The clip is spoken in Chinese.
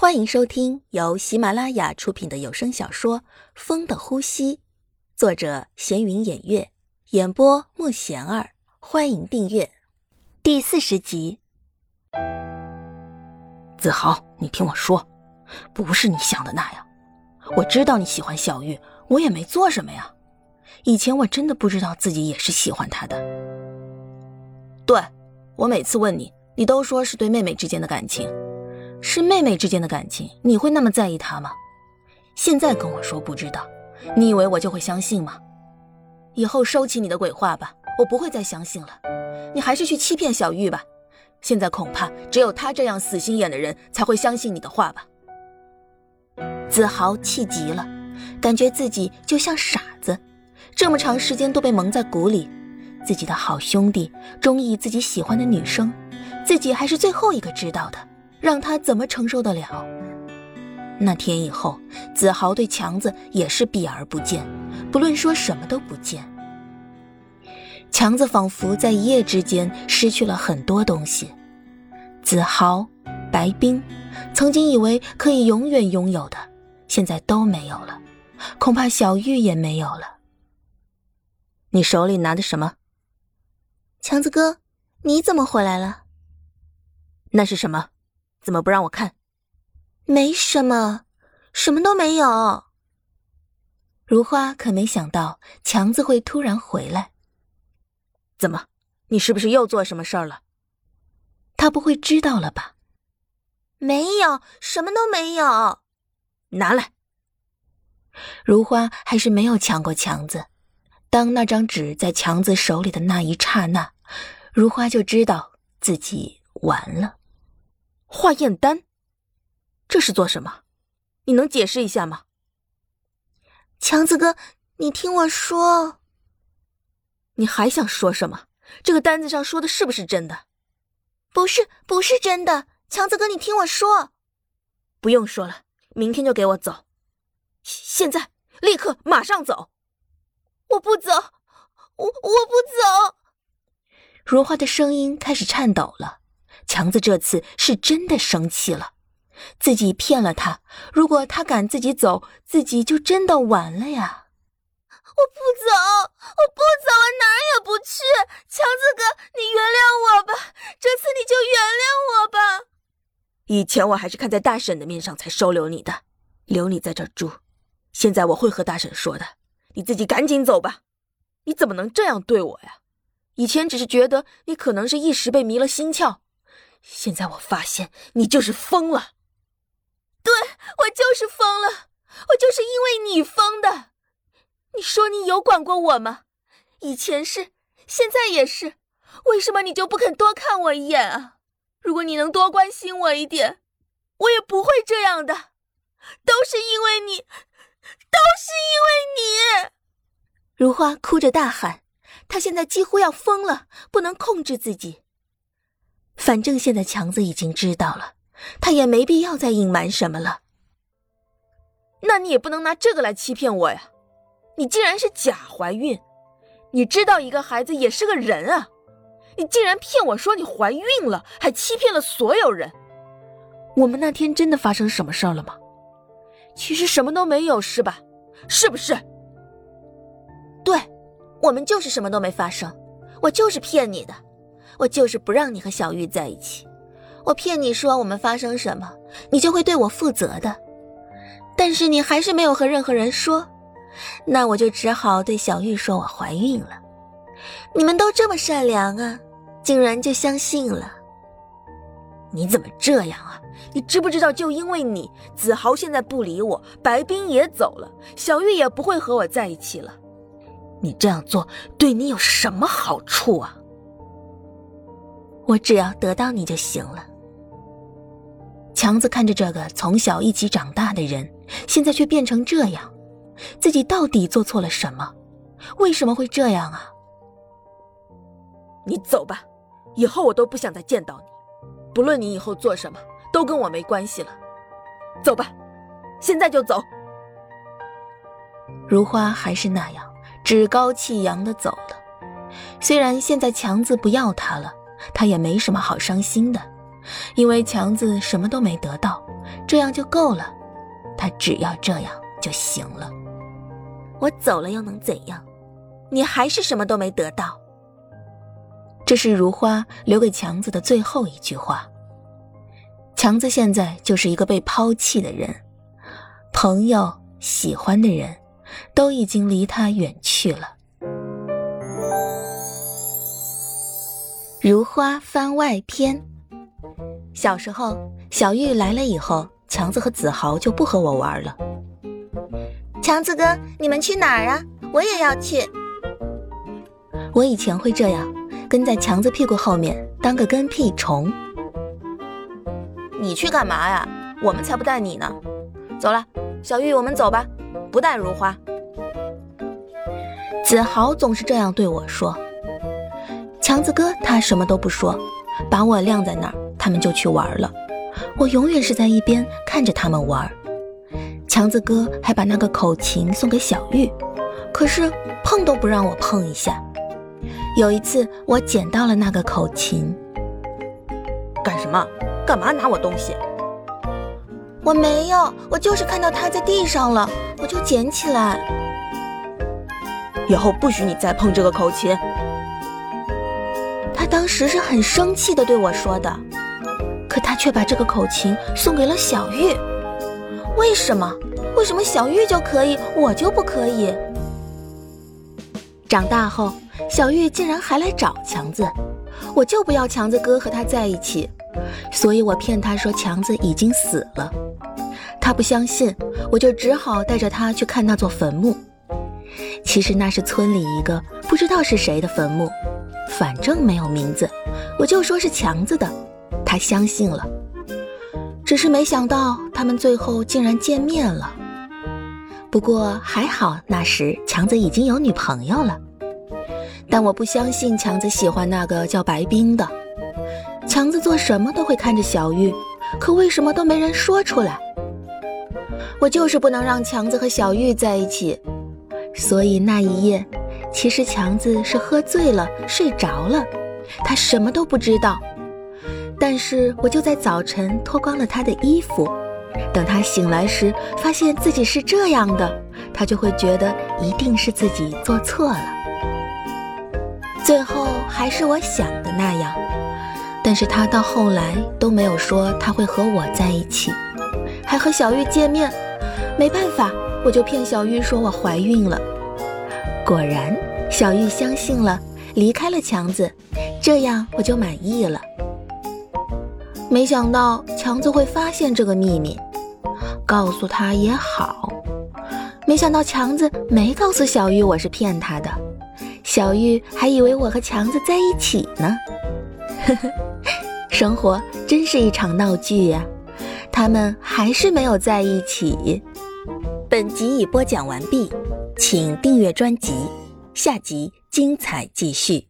欢迎收听由喜马拉雅出品的有声小说《风的呼吸》，作者闲云掩月，演播莫贤儿。欢迎订阅第四十集。子豪，你听我说，不是你想的那样。我知道你喜欢小玉，我也没做什么呀。以前我真的不知道自己也是喜欢她的。对，我每次问你，你都说是对妹妹之间的感情。是妹妹之间的感情，你会那么在意她吗？现在跟我说不知道，你以为我就会相信吗？以后收起你的鬼话吧，我不会再相信了。你还是去欺骗小玉吧。现在恐怕只有他这样死心眼的人才会相信你的话吧。子豪气极了，感觉自己就像傻子，这么长时间都被蒙在鼓里，自己的好兄弟中意自己喜欢的女生，自己还是最后一个知道的。让他怎么承受得了？那天以后，子豪对强子也是避而不见，不论说什么都不见。强子仿佛在一夜之间失去了很多东西，子豪、白冰，曾经以为可以永远拥有的，现在都没有了，恐怕小玉也没有了。你手里拿的什么？强子哥，你怎么回来了？那是什么？怎么不让我看？没什么，什么都没有。如花可没想到强子会突然回来。怎么，你是不是又做什么事儿了？他不会知道了吧？没有，什么都没有。拿来。如花还是没有抢过强子。当那张纸在强子手里的那一刹那，如花就知道自己完了。化验单，这是做什么？你能解释一下吗？强子哥，你听我说。你还想说什么？这个单子上说的是不是真的？不是，不是真的。强子哥，你听我说。不用说了，明天就给我走，现在，立刻，马上走。我不走，我我不走。如花的声音开始颤抖了。强子这次是真的生气了，自己骗了他。如果他敢自己走，自己就真的完了呀！我不走，我不走，我哪儿也不去。强子哥，你原谅我吧，这次你就原谅我吧。以前我还是看在大婶的面上才收留你的，留你在这住。现在我会和大婶说的，你自己赶紧走吧。你怎么能这样对我呀？以前只是觉得你可能是一时被迷了心窍。现在我发现你就是疯了，对我就是疯了，我就是因为你疯的。你说你有管过我吗？以前是，现在也是。为什么你就不肯多看我一眼啊？如果你能多关心我一点，我也不会这样的。都是因为你，都是因为你。如花哭着大喊，她现在几乎要疯了，不能控制自己。反正现在强子已经知道了，他也没必要再隐瞒什么了。那你也不能拿这个来欺骗我呀！你竟然是假怀孕，你知道一个孩子也是个人啊！你竟然骗我说你怀孕了，还欺骗了所有人。我们那天真的发生什么事儿了吗？其实什么都没有，是吧？是不是？对，我们就是什么都没发生，我就是骗你的。我就是不让你和小玉在一起，我骗你说我们发生什么，你就会对我负责的。但是你还是没有和任何人说，那我就只好对小玉说我怀孕了。你们都这么善良啊，竟然就相信了。你怎么这样啊？你知不知道，就因为你，子豪现在不理我，白冰也走了，小玉也不会和我在一起了。你这样做对你有什么好处啊？我只要得到你就行了。强子看着这个从小一起长大的人，现在却变成这样，自己到底做错了什么？为什么会这样啊？你走吧，以后我都不想再见到你。不论你以后做什么，都跟我没关系了。走吧，现在就走。如花还是那样趾高气扬的走了。虽然现在强子不要她了。他也没什么好伤心的，因为强子什么都没得到，这样就够了，他只要这样就行了。我走了又能怎样？你还是什么都没得到。这是如花留给强子的最后一句话。强子现在就是一个被抛弃的人，朋友、喜欢的人，都已经离他远去了。如花番外篇：小时候，小玉来了以后，强子和子豪就不和我玩了。强子哥，你们去哪儿啊？我也要去。我以前会这样，跟在强子屁股后面当个跟屁虫。你去干嘛呀？我们才不带你呢。走了，小玉，我们走吧，不带如花。子豪总是这样对我说。强子哥他什么都不说，把我晾在那儿，他们就去玩了。我永远是在一边看着他们玩。强子哥还把那个口琴送给小玉，可是碰都不让我碰一下。有一次我捡到了那个口琴，干什么？干嘛拿我东西？我没有，我就是看到它在地上了，我就捡起来。以后不许你再碰这个口琴。当时是很生气的对我说的，可他却把这个口琴送给了小玉。为什么？为什么小玉就可以，我就不可以？长大后，小玉竟然还来找强子，我就不要强子哥和他在一起，所以我骗他说强子已经死了。他不相信，我就只好带着他去看那座坟墓。其实那是村里一个不知道是谁的坟墓。反正没有名字，我就说是强子的，他相信了。只是没想到他们最后竟然见面了。不过还好，那时强子已经有女朋友了。但我不相信强子喜欢那个叫白冰的。强子做什么都会看着小玉，可为什么都没人说出来？我就是不能让强子和小玉在一起，所以那一夜。其实强子是喝醉了，睡着了，他什么都不知道。但是我就在早晨脱光了他的衣服，等他醒来时，发现自己是这样的，他就会觉得一定是自己做错了。最后还是我想的那样，但是他到后来都没有说他会和我在一起，还和小玉见面。没办法，我就骗小玉说我怀孕了。果然，小玉相信了，离开了强子，这样我就满意了。没想到强子会发现这个秘密，告诉他也好。没想到强子没告诉小玉我是骗他的，小玉还以为我和强子在一起呢。呵呵，生活真是一场闹剧呀，他们还是没有在一起。本集已播讲完毕。请订阅专辑，下集精彩继续。